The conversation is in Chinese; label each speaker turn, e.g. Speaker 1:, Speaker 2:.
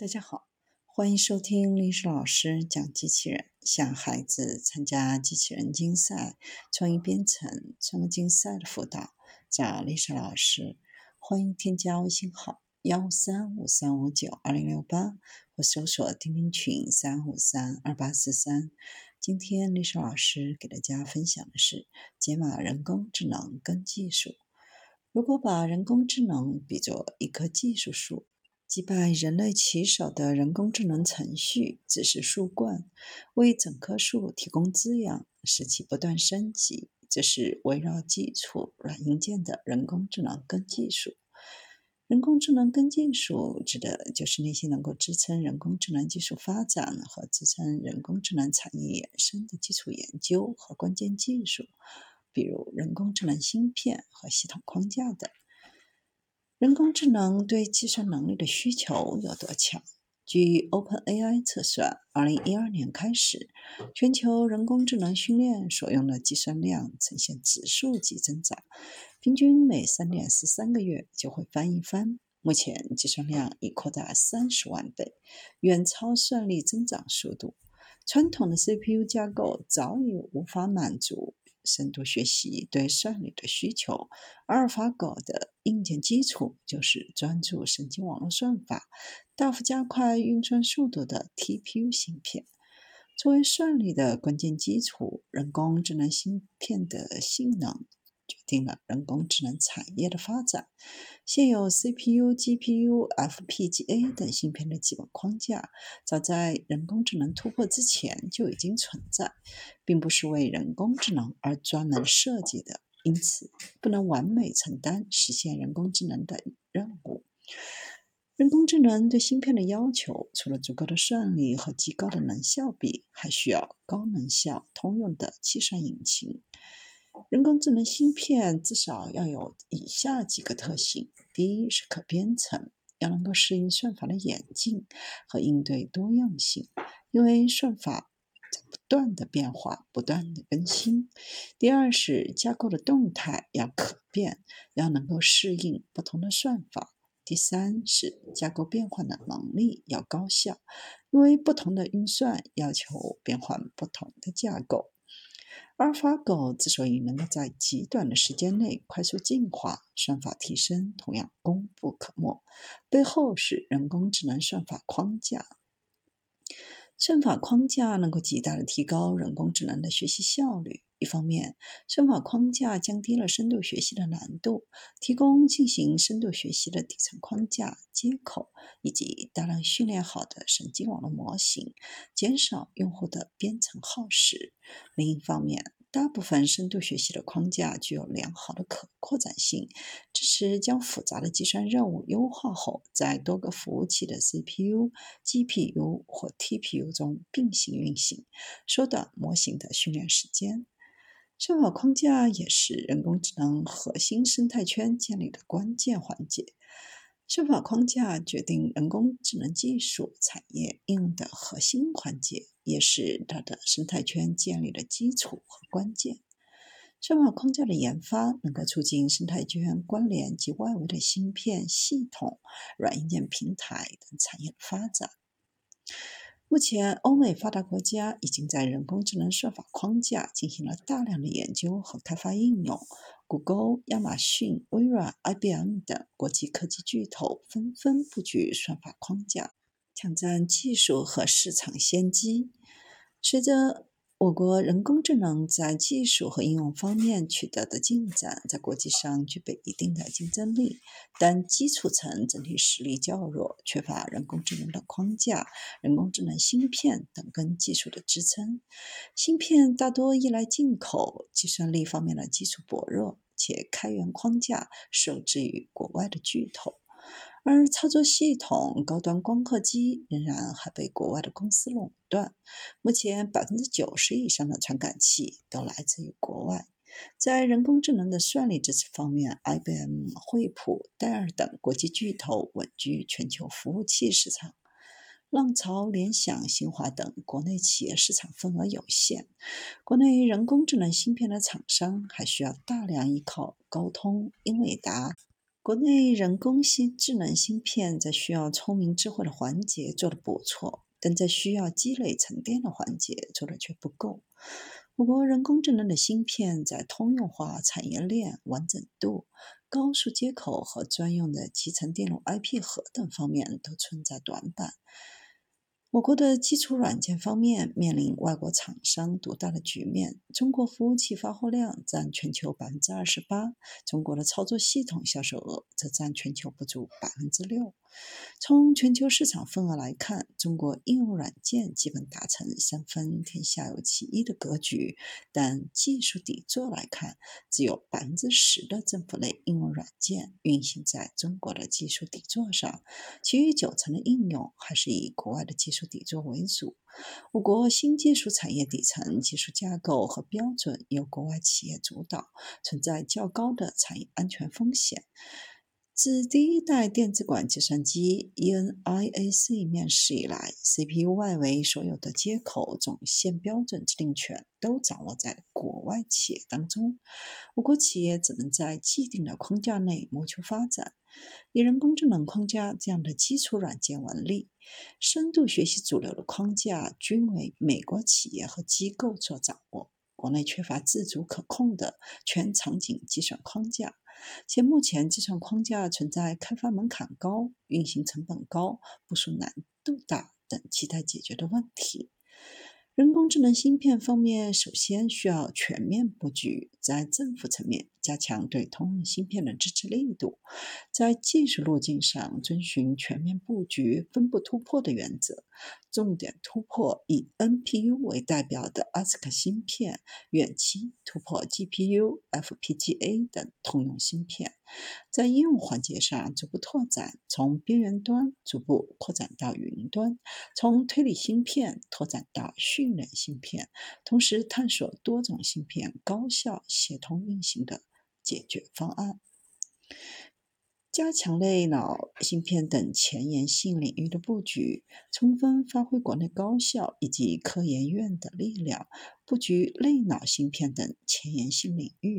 Speaker 1: 大家好，欢迎收听历史老师讲机器人，向孩子参加机器人竞赛、创意编程、创客竞赛的辅导，找历史老师。欢迎添加微信号幺三五三五九二零六八，或搜索钉钉群三五三二八四三。今天历史老师给大家分享的是解码人工智能跟技术。如果把人工智能比作一棵技术树，击败人类棋手的人工智能程序只是树冠，为整棵树提供滋养，使其不断升级。这是围绕基础软硬件的人工智能根技术。人工智能根技术指的就是那些能够支撑人工智能技术发展和支撑人工智能产业衍生的基础研究和关键技术，比如人工智能芯片和系统框架等。人工智能对计算能力的需求有多强？据 OpenAI 测算，2012年开始，全球人工智能训练所用的计算量呈现指数级增长，平均每3.43个月就会翻一番。目前，计算量已扩大30万倍，远超算力增长速度。传统的 CPU 架构早已无法满足。深度学习对算力的需求，阿尔法狗的硬件基础就是专注神经网络算法、大幅加快运算速度的 TPU 芯片。作为算力的关键基础，人工智能芯片的性能。定了人工智能产业的发展。现有 CPU、GPU、FPGA 等芯片的基本框架，早在人工智能突破之前就已经存在，并不是为人工智能而专门设计的，因此不能完美承担实现人工智能的任务。人工智能对芯片的要求，除了足够的算力和极高的能效比，还需要高能效、通用的计算引擎。人工智能芯片至少要有以下几个特性：第一是可编程，要能够适应算法的演进和应对多样性，因为算法在不断的变化、不断的更新；第二是架构的动态要可变，要能够适应不同的算法；第三是架构变换的能力要高效，因为不同的运算要求变换不同的架构。阿尔法狗之所以能够在极短的时间内快速进化，算法提升同样功不可没，背后是人工智能算法框架。算法框架能够极大的提高人工智能的学习效率。一方面，算法框架降低了深度学习的难度，提供进行深度学习的底层框架、接口以及大量训练好的神经网络模型，减少用户的编程耗时。另一方面，大部分深度学习的框架具有良好的可扩展性，支持将复杂的计算任务优化后，在多个服务器的 CPU、GPU 或 TPU 中并行运行，缩短模型的训练时间。算法框架也是人工智能核心生态圈建立的关键环节。算法框架决定人工智能技术产业应用的核心环节，也是它的生态圈建立的基础和关键。算法框架的研发能够促进生态圈关联及外围的芯片、系统、软硬件平台等产业的发展。目前，欧美发达国家已经在人工智能算法框架进行了大量的研究和开发应用。谷歌、亚马逊、微软、IBM 等国际科技巨头纷纷布局算法框架，抢占技术和市场先机。随着我国人工智能在技术和应用方面取得的进展，在国际上具备一定的竞争力，但基础层整体实力较弱，缺乏人工智能的框架、人工智能芯片等根技术的支撑。芯片大多依赖进口，计算力方面的基础薄弱，且开源框架受制于国外的巨头。而操作系统、高端光刻机仍然还被国外的公司垄断。目前，百分之九十以上的传感器都来自于国外。在人工智能的算力支持方面，IBM、惠普、戴尔等国际巨头稳居全球服务器市场。浪潮、联想、新华等国内企业市场份额有限。国内人工智能芯片的厂商还需要大量依靠高通、英伟达。国内人工芯智能芯片在需要聪明智慧的环节做得不错，但在需要积累沉淀的环节做得却不够。我国人工智能的芯片在通用化产业链完整度、高速接口和专用的集成电路 IP 核等方面都存在短板。我国的基础软件方面面临外国厂商独大的局面，中国服务器发货量占全球百分之二十八，中国的操作系统销售额则占全球不足百分之六。从全球市场份额来看，中国应用软件基本达成三分天下有其一的格局，但技术底座来看，只有百分之十的政府类应用软件运行在中国的技术底座上，其余九成的应用还是以国外的技术底座为主。我国新技术产业底层技术架构和标准由国外企业主导，存在较高的产业安全风险。自第一代电子管计算机 ENIAC 面世以来，CPU 外围所有的接口总线标准制定权都掌握在国外企业当中，我国企业只能在既定的框架内谋求发展。以人工智能框架这样的基础软件为例，深度学习主流的框架均为美国企业和机构所掌握，国内缺乏自主可控的全场景计算框架。且目前计算框架存在开发门槛高、运行成本高、部署难度大等亟待解决的问题。人工智能芯片方面，首先需要全面布局，在政府层面加强对通用芯片的支持力度，在技术路径上遵循全面布局、分步突破的原则，重点突破以 NPU 为代表的 ASIC 芯片，远期突破 GPU、FPGA 等通用芯片。在应用环节上逐步拓展，从边缘端逐步扩展到云端，从推理芯片拓展到训练芯片，同时探索多种芯片高效协同运行的解决方案。加强类脑芯片等前沿性领域的布局，充分发挥国内高校以及科研院的力量，布局类脑芯片等前沿性领域。